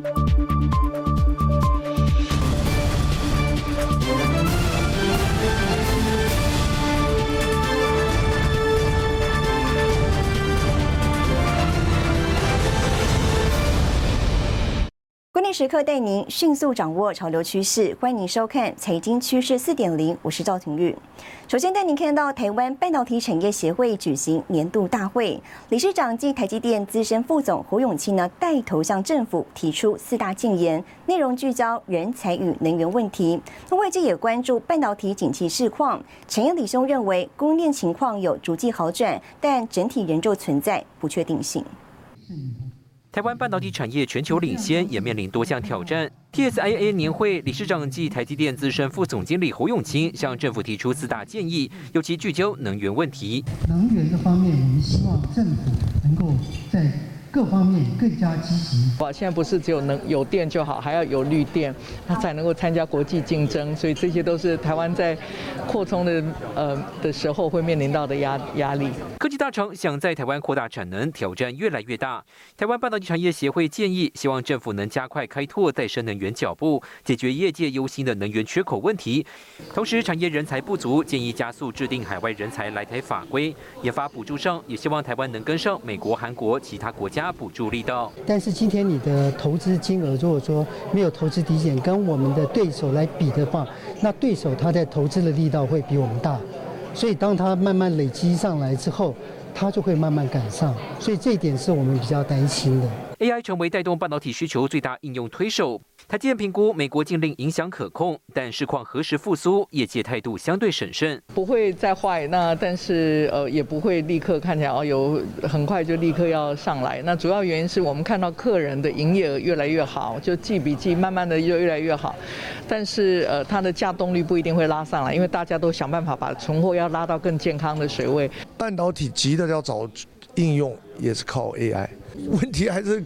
关时刻带您迅速掌握潮流趋势，欢迎您收看《财经趋势四点零》，我是赵廷玉。首先带您看到台湾半导体产业协会举行年度大会，理事长暨台积电资深副总胡永清呢带头向政府提出四大建言，内容聚焦人才与能源问题。那外界也关注半导体景气市况，产业李兄认为供应链情况有逐季好转，但整体仍旧存在不确定性。嗯台湾半导体产业全球领先，也面临多项挑战。TSIA 年会理事长暨台积电资深副总经理侯永清向政府提出四大建议，尤其聚焦能源问题。能源的方面，我们希望政府能够在。各方面更加积极。哇，现在不是只有能有电就好，还要有绿电，它才能够参加国际竞争。所以这些都是台湾在扩充的呃的时候会面临到的压压力。科技大厂想在台湾扩大产能，挑战越来越大。台湾半导体产业协会建议，希望政府能加快开拓再生能源脚步，解决业界忧心的能源缺口问题。同时，产业人才不足，建议加速制定海外人才来台法规。研发补助上，也希望台湾能跟上美国、韩国其他国家。补助力道，但是今天你的投资金额如果说没有投资抵减，跟我们的对手来比的话，那对手他在投资的力道会比我们大，所以当他慢慢累积上来之后，他就会慢慢赶上，所以这一点是我们比较担心的。AI 成为带动半导体需求最大应用推手。台积电评估美国禁令影响可控，但市况何时复苏，业界态度相对审慎。不会再坏，那但是呃也不会立刻看起来哦有很快就立刻要上来。那主要原因是我们看到客人的营业额越来越好，就季比季慢慢的就越来越好。但是呃它的价动率不一定会拉上来，因为大家都想办法把存货要拉到更健康的水位。半导体急的要找应用，也是靠 AI。问题还是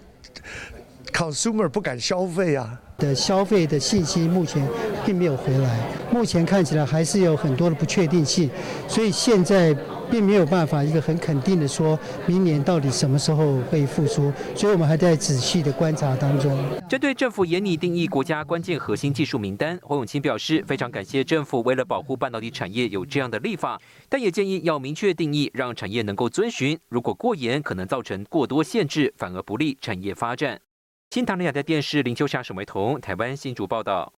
consumer 不敢消费啊。的消费的信息目前并没有回来，目前看起来还是有很多的不确定性，所以现在并没有办法一个很肯定的说明年到底什么时候会复苏，所以我们还在仔细的观察当中。针对政府严拟定义国家关键核心技术名单，黄永清表示非常感谢政府为了保护半导体产业有这样的立法，但也建议要明确定义，让产业能够遵循。如果过严，可能造成过多限制，反而不利产业发展。新唐人亚太电视林秋霞、沈维彤，台湾新竹报道。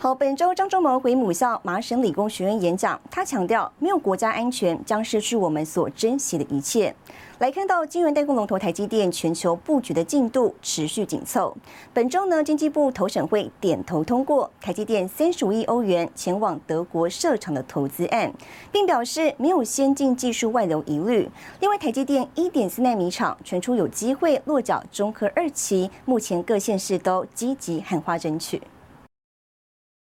好，本周张忠谋回母校麻省理工学院演讲，他强调，没有国家安全，将失去我们所珍惜的一切。来看到晶圆代工龙头台积电全球布局的进度持续紧凑。本周呢，经济部投审会点头通过台积电三十五亿欧元前往德国设厂的投资案，并表示没有先进技术外流疑虑。另外，台积电一点四纳米厂传出有机会落脚中科二期，目前各县市都积极喊话争取。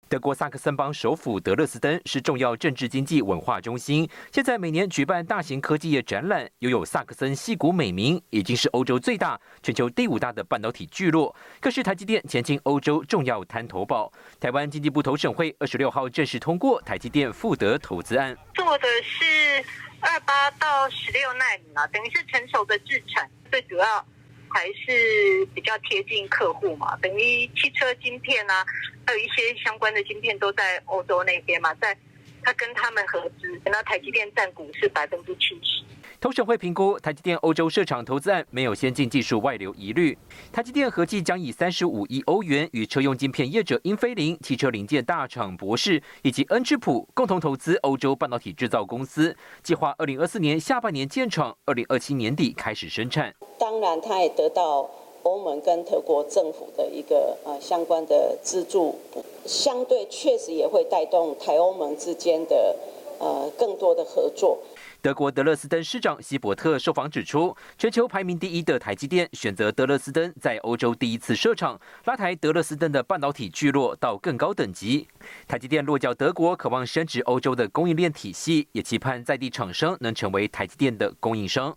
德国萨克森邦首府德勒斯登是重要政治经济文化中心，现在每年举办大型科技业展览，拥有萨克森戏骨美名，已经是欧洲最大、全球第五大的半导体聚落，更是台积电前进欧洲重要滩头堡。台湾经济部投审会二十六号正式通过台积电富德投资案，做的是二八到十六纳米啊，等于是成熟的制程，最主要。还是比较贴近客户嘛，等于汽车晶片啊，还有一些相关的晶片都在欧洲那边嘛，在他跟他们合资，那台积电占股是百分之七十。投审会评估台积电欧洲设厂投资案没有先进技术外流疑虑。台积电合计将以三十五亿欧元与车用晶片业者英飞凌、汽车零件大厂博士以及恩智浦共同投资欧洲半导体制造公司，计划二零二四年下半年建厂，二零二七年底开始生产。当然，它也得到欧盟跟德国政府的一个呃相关的资助，相对确实也会带动台欧盟之间的呃更多的合作。德国德勒斯登市长希伯特受访指出，全球排名第一的台积电选择德勒斯登在欧洲第一次设厂，拉抬德勒斯登的半导体聚落到更高等级。台积电落脚德国，渴望升值欧洲的供应链体系，也期盼在地厂商能成为台积电的供应商。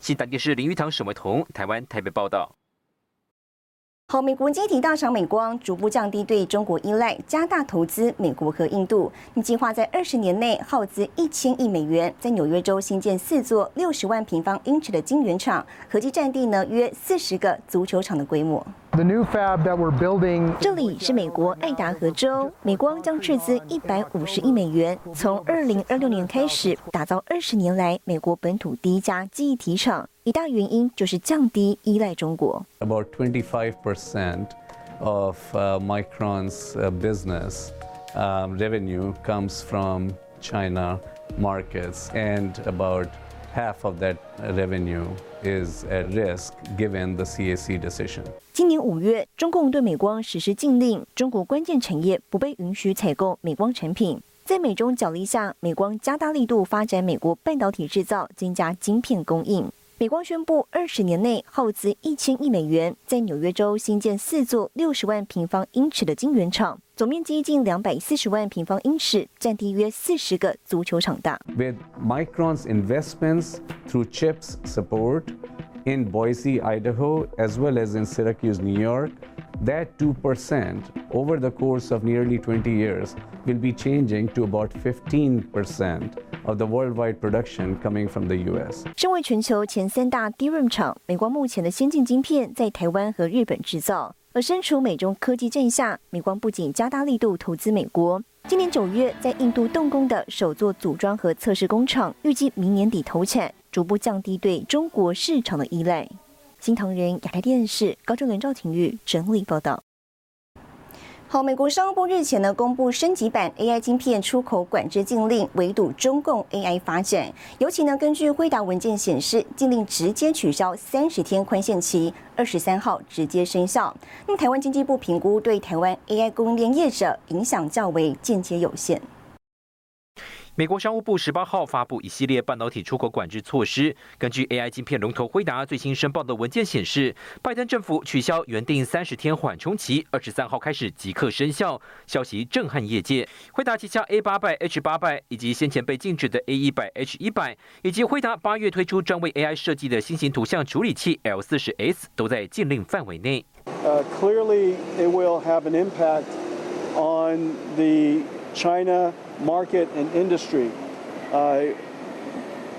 新台电视林玉堂、沈伟彤，台湾台北报道。好，美国晶体大厂美光逐步降低对中国依赖，加大投资美国和印度。计划在二十年内耗资一千亿美元，在纽约州新建四座六十万平方英尺的晶圆厂，合计占地呢约四十个足球场的规模。The new fab that we're building 这里是美国爱达荷州，美光将斥资一百五十亿美元，从二零二六年开始打造二十年来美国本土第一家记忆体厂。一大原因就是降低依赖中国。About twenty-five percent of Micron's business revenue comes from China markets, and about half of that revenue is at risk given the CAC decision. 今年五月，中共对美光实施禁令，中国关键产业不被允许采购美光产品。在美中角力下，美光加大力度发展美国半导体制造，增加晶片供应。美光宣布，二十年内耗资一千亿美元，在纽约州新建四座六十万平方英尺的晶圆厂，总面积近两百四十万平方英尺，占地约四十个足球场大。With Micron's investments through chips support in Boise, Idaho, as well as in Syracuse, New York. That 2% over the course of nearly 20 years will be changing to about 15% of the worldwide production coming from the US. 身为全球前三大 DRAM 厂，美光目前的先进晶片在台湾和日本制造。而身处美中科技战下，美光不仅加大力度投资美国，今年九月在印度动工的首座组装和测试工厂，预计明年底投产，逐步降低对中国市场的依赖。新唐人亚太电视高中人赵廷玉整理报道。好，美国商务部日前呢公布升级版 AI 晶片出口管制禁令，围堵中共 AI 发展。尤其呢，根据惠达文件显示，禁令直接取消三十天宽限期，二十三号直接生效。那么，台湾经济部评估对台湾 AI 供应链业者影响较为间接有限。美国商务部十八号发布一系列半导体出口管制措施。根据 AI 晶片龙头辉达最新申报的文件显示，拜登政府取消原定三十天缓冲期，二十三号开始即刻生效。消息震撼业界。辉达旗下 A 八百、H 八百以及先前被禁止的 A 一百、H 一百，以及辉达八月推出专为 AI 设计的新型图像处理器 L 四十 S，都在禁令范围内。Clearly, it will have an impact on the China. Market and industry. Uh,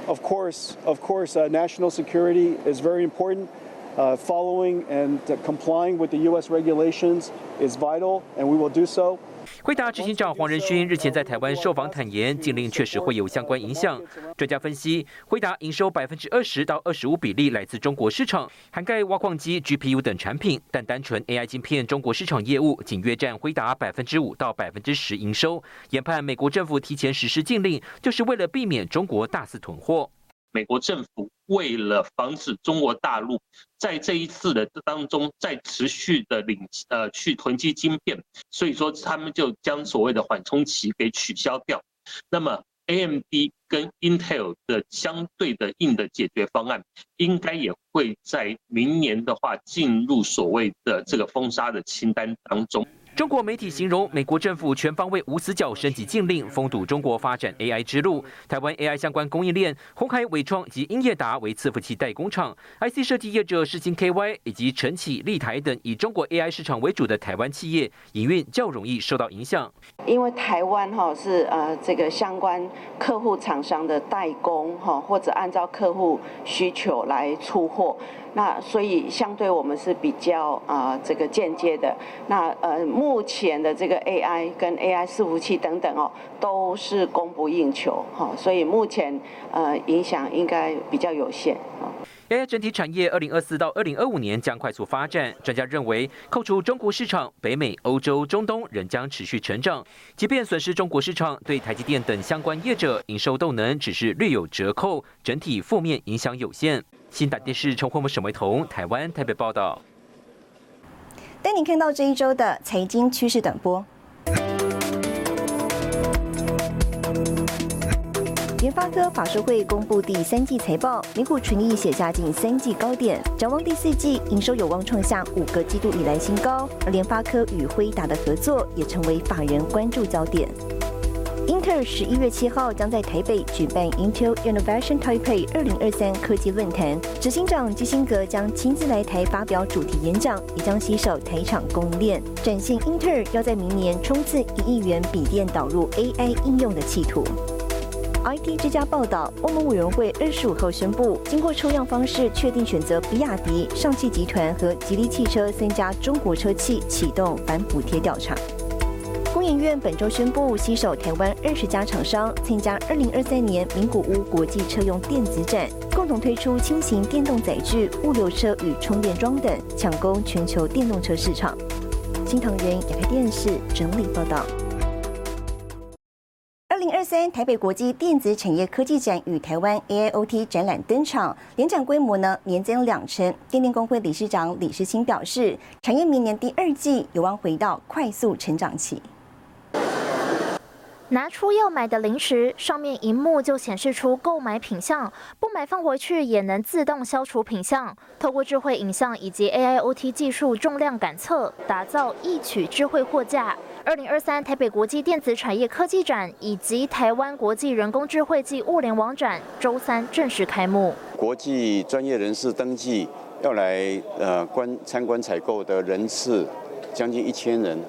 of course, of course, uh, national security is very important. Uh, following and complying with the U.S. regulations is vital, and we will do so. 辉达执行长黄仁勋日前在台湾受访坦言，禁令确实会有相关影响。专家分析，辉达营收百分之二十到二十五比例来自中国市场，涵盖挖矿机、GPU 等产品，但单纯 AI 晶片中国市场业务仅约占辉达百分之五到百分之十营收。研判美国政府提前实施禁令，就是为了避免中国大肆囤货。美国政府为了防止中国大陆在这一次的当中再持续的领呃去囤积晶片，所以说他们就将所谓的缓冲期给取消掉。那么 AMD 跟 Intel 的相对的硬的解决方案，应该也会在明年的话进入所谓的这个封杀的清单当中。中国媒体形容美国政府全方位无死角升级禁令，封堵中国发展 AI 之路。台湾 AI 相关供应链，红海伟创及英业达为伺服器代工厂，IC 设计业者世星 KY 以及晨起、立台等以中国 AI 市场为主的台湾企业，营运较容易受到影响。因为台湾哈是呃这个相关客户厂商的代工哈，或者按照客户需求来出货。那所以相对我们是比较啊这个间接的，那呃目前的这个 AI 跟 AI 伺服器等等哦，都是供不应求哈，所以目前呃影响应该比较有限啊。AI 整体产业二零二四到二零二五年将快速发展。专家认为，扣除中国市场，北美、欧洲、中东仍将持续成长。即便损失中国市场，对台积电等相关业者营收动能只是略有折扣，整体负面影响有限。新达电视陈慧文、沈维彤，台湾台北报道。带你看到这一周的财经趋势短波。联发科法说会公布第三季财报，美股纯益写下近三季高点，展望第四季营收有望创下五个季度以来新高。而联发科与辉达的合作也成为法人关注焦点。英特尔十一月七号将在台北举办 Intel Innovation Taipei 二零二三科技论坛，执行长基辛格将亲自来台发表主题演讲，也将携手台厂供应链，展现英特尔要在明年冲刺一亿元笔电导入 AI 应用的企图。IT 之家报道，欧盟委员会二十五号宣布，经过抽样方式确定选择比亚迪、上汽集团和吉利汽车三家中国车企启动反补贴调查。工研院本周宣布，携手台湾二十家厂商参加二零二三年名古屋国际车用电子展，共同推出轻型电动载具、物流车与充电桩等，抢攻全球电动车市场。新唐人亚太电视整理报道。二零二三台北国际电子产业科技展与台湾 AIoT 展览登场，联展规模呢年增两成。电电工会理事长李世清表示，产业明年第二季有望回到快速成长期。拿出要买的零食，上面荧幕就显示出购买品项，不买放回去也能自动消除品项。透过智慧影像以及 AIoT 技术重量感测，打造一曲智慧货架。二零二三台北国际电子产业科技展以及台湾国际人工智慧暨物联网展，周三正式开幕。国际专业人士登记要来呃观参观采购的人次将近一千人，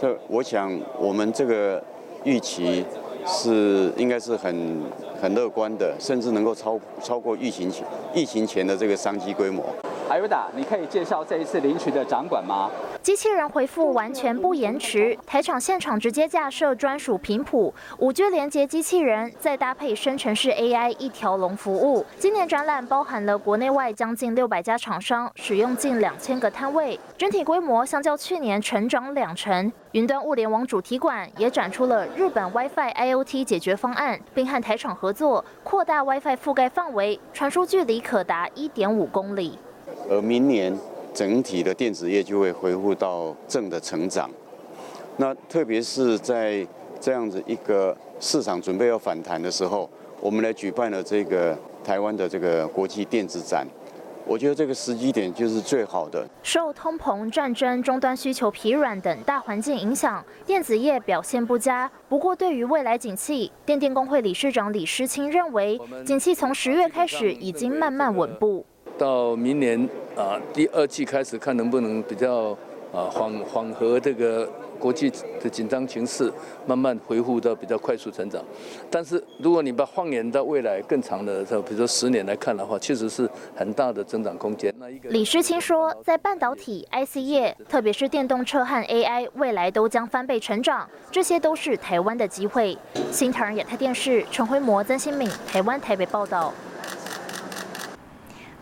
这我想我们这个。预期是应该是很很乐观的，甚至能够超超过疫情前疫情前的这个商机规模。艾维达，你可以介绍这一次领取的掌管吗？机器人回复完全不延迟，台场现场直接架设专属频谱，五 G 连接机器人，再搭配生成式 AI 一条龙服务。今年展览包含了国内外将近六百家厂商，使用近两千个摊位，整体规模相较去年成长两成。云端物联网主题馆也展出了日本 WiFi IoT 解决方案，并和台厂合作扩大 WiFi 覆盖范围，传输距离可达一点五公里。而明年整体的电子业就会恢复到正的成长。那特别是在这样子一个市场准备要反弹的时候，我们来举办了这个台湾的这个国际电子展。我觉得这个时机点就是最好的。受通膨、战争、终端需求疲软等大环境影响，电子业表现不佳。不过，对于未来景气，电电工会理事长李诗清认为，景气从十月开始已经慢慢稳步。到明年啊，第二季开始看能不能比较啊缓缓和这个国际的紧张情势，慢慢恢复到比较快速成长。但是如果你把放眼到未来更长的，比如说十年来看的话，确实是很大的增长空间。李诗清说，在半导体、IC 业，特别是电动车和 AI，未来都将翻倍成长，这些都是台湾的机会。新唐人亚太电视陈辉模、曾新敏，台湾台北报道。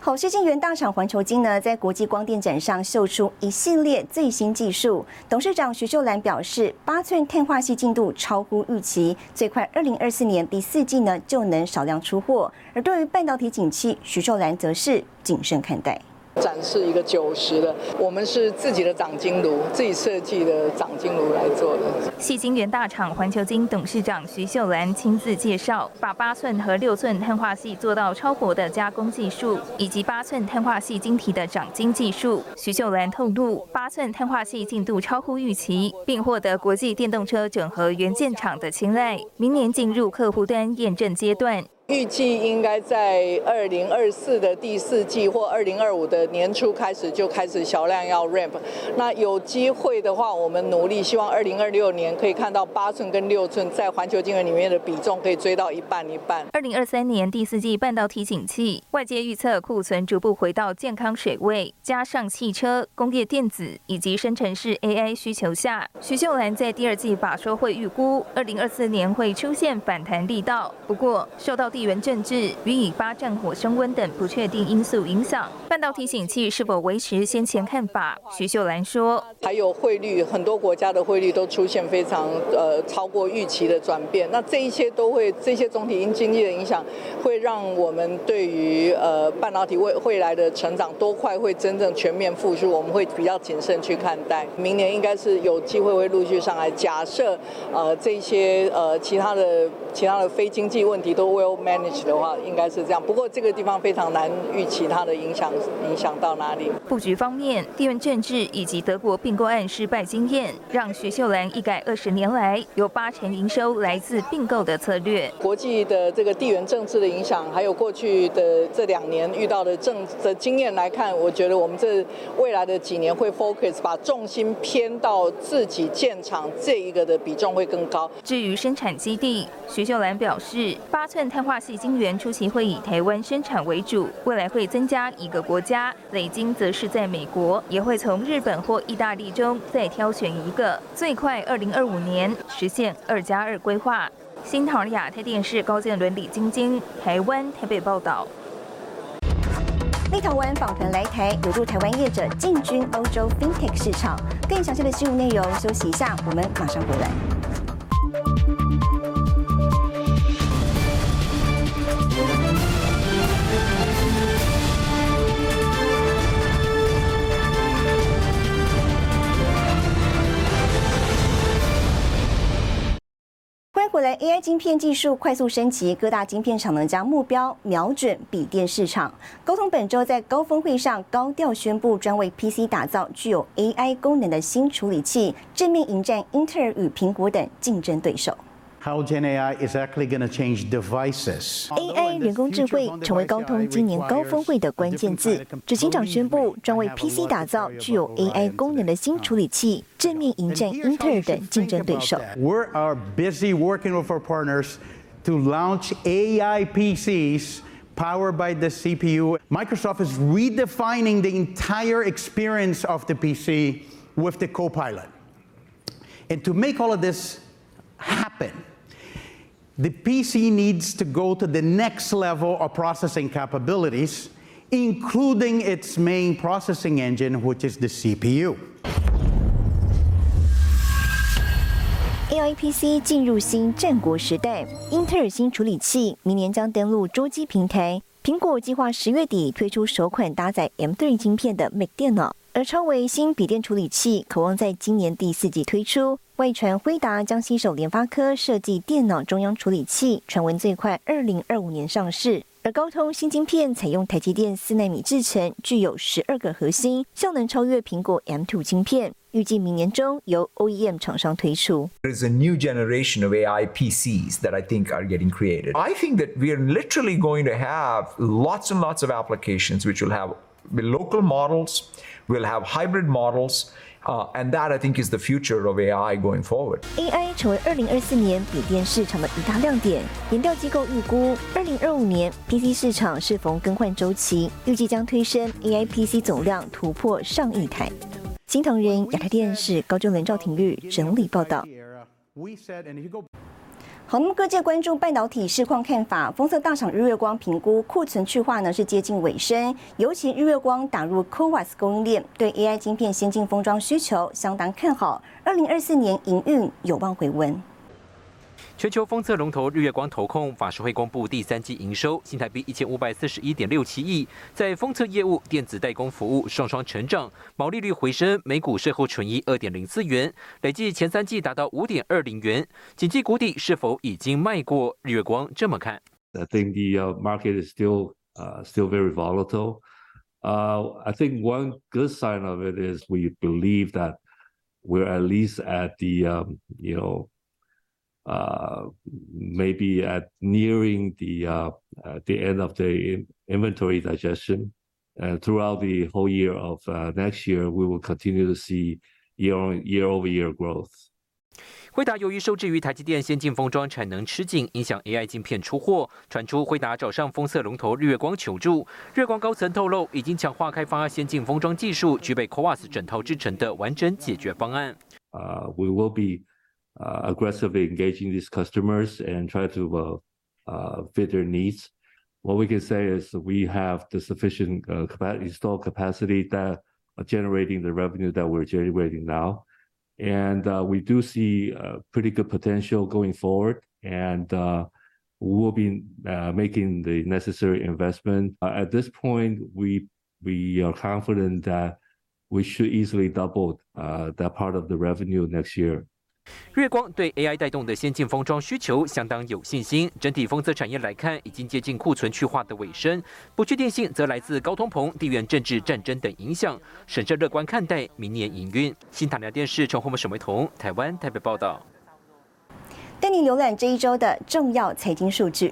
好，世晶圆大厂环球晶呢，在国际光电展上秀出一系列最新技术。董事长徐秀兰表示，八寸碳化系进度超乎预期，最快二零二四年第四季呢就能少量出货。而对于半导体景气，徐秀兰则是谨慎看待。展示一个九十的，我们是自己的长金炉，自己设计的长金炉来做的。细晶圆大厂环球晶董事长徐秀兰亲自介绍，把八寸和六寸碳化系做到超薄的加工技术，以及八寸碳化系晶体的长晶技术。徐秀兰透露，八寸碳化系进度超乎预期，并获得国际电动车整合元件厂的青睐，明年进入客户端验证阶段。预计应该在二零二四的第四季或二零二五的年初开始就开始销量要 ramp。那有机会的话，我们努力希望二零二六年可以看到八寸跟六寸在环球晶圆里面的比重可以追到一半一半。二零二三年第四季半导体景气，外界预测库存逐步回到健康水位，加上汽车、工业电子以及生成式 AI 需求下，徐秀兰在第二季把说会预估二零二四年会出现反弹力道。不过受到地缘政治与以巴战火升温等不确定因素影响，半导体景气是否维持先前看法？徐秀兰说：“还有汇率，很多国家的汇率都出现非常呃超过预期的转变。那这一些都会，这些总体因经济的影响，会让我们对于呃半导体未未来的成长多快会真正全面复苏，我们会比较谨慎去看待。明年应该是有机会会陆续上来。假设呃这些呃其他的其他的非经济问题都未 manage 的话，应该是这样。不过这个地方非常难预期它的影响影响到哪里。布局方面，地缘政治以及德国并购案失败经验，让徐秀兰一改二十年来有八成营收来自并购的策略。国际的这个地缘政治的影响，还有过去的这两年遇到的政的经验来看，我觉得我们这未来的几年会 focus 把重心偏到自己建厂这一个的比重会更高。至于生产基地，徐秀兰表示，八寸碳化系晶圆出席会以台湾生产为主，未来会增加一个国家，累金则是在美国，也会从日本或意大利中再挑选一个，最快二零二五年实现二加二规划。新唐亚太电视高建伦、李晶晶，台湾台北报道。立陶宛访团来台，有助台湾业者进军欧洲 FinTech 市场。更详细的新闻内容，休息一下，我们马上回来。未来 AI 晶片技术快速升级，各大晶片厂能将目标瞄准笔电市场。高通本周在高峰会上高调宣布，专为 PC 打造具有 AI 功能的新处理器，正面迎战英特尔与苹果等竞争对手。how Gen AI is actually going to change devices. AI 人工智慧成为高通今年高峰会的关键字。执行长宣布，专为 PC 打造具有 AI 功能的新处理器，正面迎战英特尔等竞争对手。We are busy working with our partners to launch AI PCs powered by the CPU. Microsoft is redefining the entire experience of the PC with the Copilot. And to make all of this happen, the PC needs to go to the next level of processing capabilities, including its main processing engine, which is the CPU. AI PC 进入新战国时代，英特尔新处理器明年将登陆桌机平台。苹果计划十月底推出首款搭载 M3 晶片的 Mac 电脑，而超微新笔电处理器渴望在今年第四季推出。外传辉达将携手联发科设计电脑中央处理器，传闻最快二零二五年上市。而高通新晶片采用台积电四纳米制程，具有十二个核心，效能超越苹果 M2 晶片，预计明年中由 OEM 厂商推出。There's a new generation of AI PCs that I think are getting created. I think that we are literally going to have lots and lots of applications which will have local models, will have hybrid models. Uh, and that I think is the future of AI going forward. AI 成为二零二四年笔电市场的一大亮点。研调机构预估，二零二五年 PC 市场适逢更换周期，预计将推升 AI PC 总量突破上亿台。新唐人亚太电视高中人赵廷玉整理报道。好，那么各界关注半导体市况看法。封测大厂日月光评估库存去化呢是接近尾声，尤其日月光打入 CoWAS 供应链，对 AI 晶片先进封装需求相当看好，二零二四年营运有望回温。全球封测龙头日月光投控法说会公布第三季营收新台币一千五百四十一点六七亿，在封测业务、电子代工服务双双成长，毛利率回升，每股税后纯益二点零四元，累计前三季达到五点二零元。景气谷底是否已经迈过？日月光这么看？I think the market is still uh still very volatile. Uh, I think one good sign of it is we believe that we're at least at the um you know. Uh, maybe at nearing the uh, uh, the end of the inventory digestion. And throughout the whole year of uh, next year, we will continue to see year on year over year growth. 辉达由于受制于台积电先进封装产能吃紧，影响 AI 晶片出货。传出辉达找上封测龙头日月光求助，日月光高层透露，已经强化开发先进封装技术，具备 CoWAS 整套制成的完整解决方案。Uh, we will be uh, aggressively engaging these customers and try to uh, uh, fit their needs. What we can say is we have the sufficient uh, install capacity that are generating the revenue that we're generating now. And we do see pretty good potential going forward. And we'll be making the necessary investment. at this point, we we are confident that we should easily double that part of the revenue next year. 月光对 AI 带动的先进封装需求相当有信心。整体封测产业来看，已经接近库存去化的尾声。不确定性则来自高通膨、地缘政治战争等影响。审慎乐观看待明年营运。新唐人电视陈宏文、沈维彤，台湾台北报道。带你浏览这一周的重要财经数据。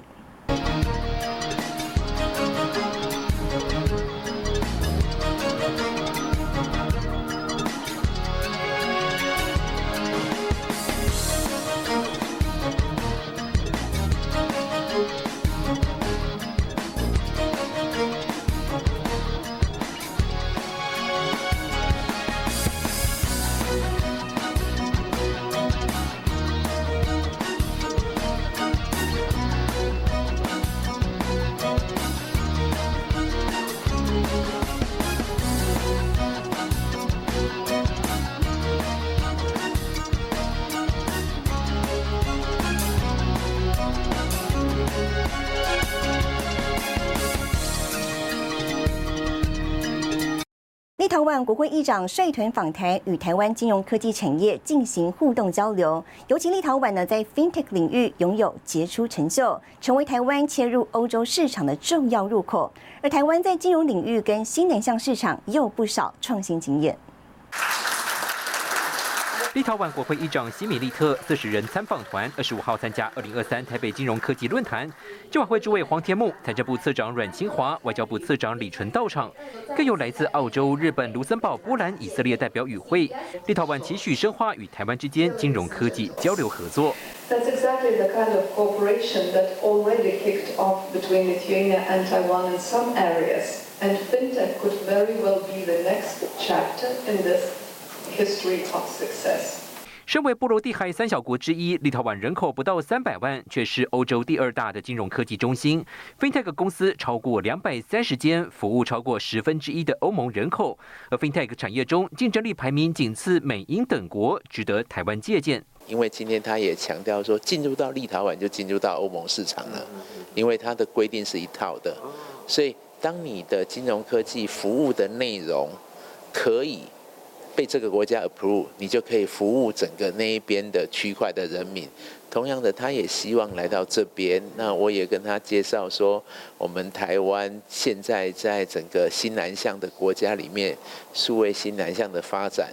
万国会议长率团访台，与台湾金融科技产业进行互动交流。尤其立陶宛呢，在 FinTech 领域拥有杰出成就，成为台湾切入欧洲市场的重要入口。而台湾在金融领域跟新南向市场也有不少创新经验。立陶宛国会议长西米利特四十人参访团二十五号参加二零二三台北金融科技论坛，今晚会诸位黄天木、财政部次长阮清华、外交部次长李纯到场，更有来自澳洲、日本、卢森堡、波兰、以色列代表与会。立陶宛期许深化与台湾之间金融科技交流合作。History of success. 身为波罗的海三小国之一，立陶宛人口不到三百万，却是欧洲第二大的金融科技中心。FinTech 公司超过两百三十间，服务超过十分之一的欧盟人口。而 FinTech 产业中竞争力排名仅次美、英等国，值得台湾借鉴。因为今天他也强调说，进入到立陶宛就进入到欧盟市场了，因为它的规定是一套的，所以当你的金融科技服务的内容可以。被这个国家 approve，你就可以服务整个那一边的区块的人民。同样的，他也希望来到这边。那我也跟他介绍说，我们台湾现在在整个新南向的国家里面，数位新南向的发展。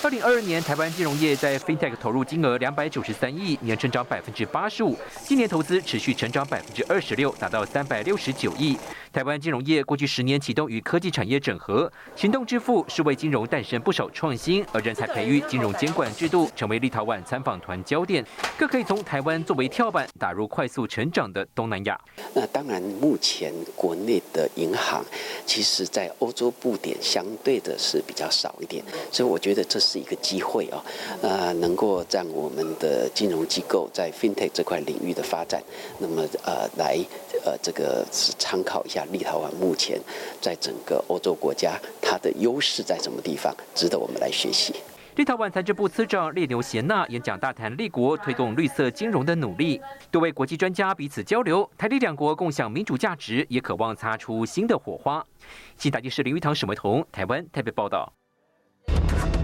二零二二年，台湾金融业在 FinTech 投入金额两百九十三亿，年成长百分之八十五。今年投资持续成长百分之二十六，达到三百六十九亿。台湾金融业过去十年启动与科技产业整合，行动支付是为金融诞生不少创新，而人才培育、金融监管制度成为立陶宛参访团焦点，更可以从台湾作为跳板，打入快速成长的东南亚。那当然，目前国内的银行，其实在欧洲布点相对的是比较少一点，所以我觉得这是一个机会啊，呃，能够让我们的金融机构在 FinTech 这块领域的发展，那么呃，来呃这个是参考一下。立陶宛目前在整个欧洲国家，它的优势在什么地方，值得我们来学习。立陶宛财政部次长列牛贤娜演讲大谈立国推动绿色金融的努力，多位国际专家彼此交流，台立两国共享民主价值，也渴望擦出新的火花。新台电视林玉堂、沈维彤，台湾台北报道。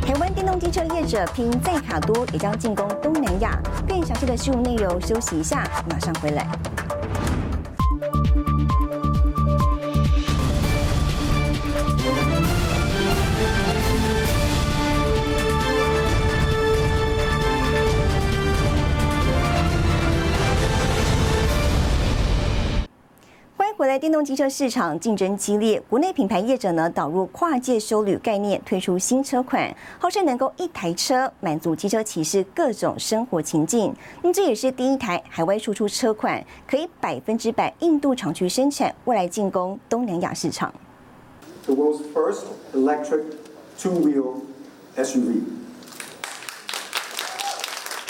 台湾电动机车业者拼在卡多，也将进攻东南亚。更详细的新闻内容，休息一下，马上回来。来，电动机车市场竞争激烈，国内品牌业者呢导入跨界修旅概念，推出新车款，号称能够一台车满足机车骑士各种生活情境。那么这也是第一台海外输出车款，可以百分之百印度厂区生产，未来进攻东南亚市场。The world's first electric two-wheel SUV.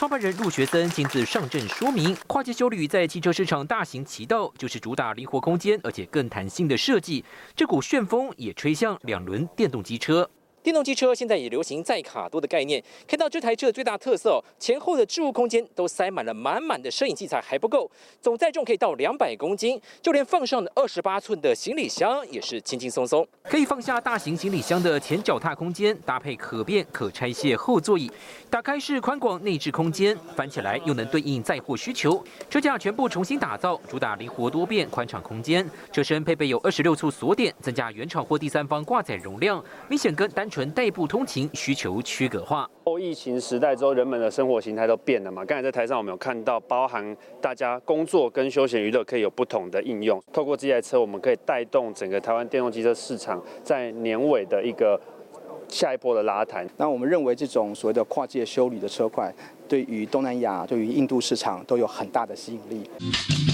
创办人陆学森亲自上阵说明，跨界修旅在汽车市场大行其道，就是主打灵活空间，而且更弹性的设计。这股旋风也吹向两轮电动机车。电动机车现在也流行载卡多的概念，看到这台车最大特色，前后的置物空间都塞满了满满的摄影器材还不够，总载重可以到两百公斤，就连放上的二十八寸的行李箱也是轻轻松松，可以放下大型行李箱的前脚踏空间，搭配可变可拆卸后座椅，打开是宽广内置空间，翻起来又能对应载货需求。车架全部重新打造，主打灵活多变、宽敞空间。车身配备有二十六处锁点，增加原厂或第三方挂载容量，明显跟单。纯代步通勤需求区隔化。后疫情时代之后，人们的生活形态都变了嘛。刚才在台上我们有看到，包含大家工作跟休闲娱乐可以有不同的应用。透过这台车，我们可以带动整个台湾电动机车市场在年尾的一个下一波的拉抬。那我们认为这种所谓的跨界修理的车款，对于东南亚、对于印度市场都有很大的吸引力。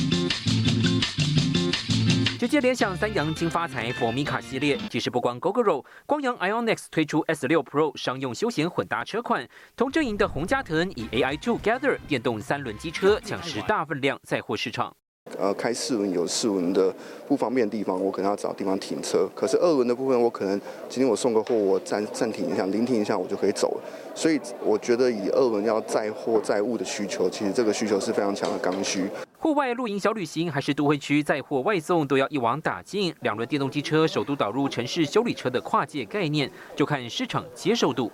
接联想三洋金发财 for Me 卡系列，其实不光 GoGoRo，光阳 Ionix 推出 S6 Pro 商用休闲混搭车款，同阵营的红嘉腾以 AI Two Gather 电动三轮机车抢食大分量载货市场。呃，开四轮有四轮的不方便的地方，我可能要找地方停车。可是二轮的部分，我可能今天我送个货，我暂暂停一下，临停一下，我就可以走了。所以我觉得以二轮要载货载物的需求，其实这个需求是非常强的刚需。户外露营小旅行还是都会区载货外送，都要一网打尽。两轮电动机车首都导入城市修理车的跨界概念，就看市场接受度。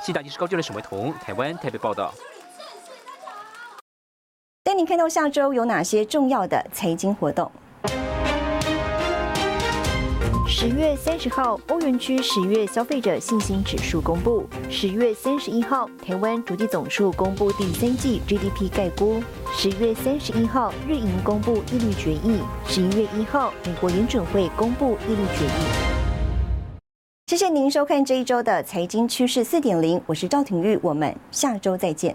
西大机是高就的沈维彤，台湾台北报道。带您看到下周有哪些重要的财经活动。十月三十号，欧元区十月消费者信心指数公布；十月三十一号，台湾主机总数公布第三季 GDP 概估；十月三十一号，日银公布利率决议；十一月一号，美国联准会公布利率决议。谢谢您收看这一周的财经趋势四点零，我是赵廷玉，我们下周再见。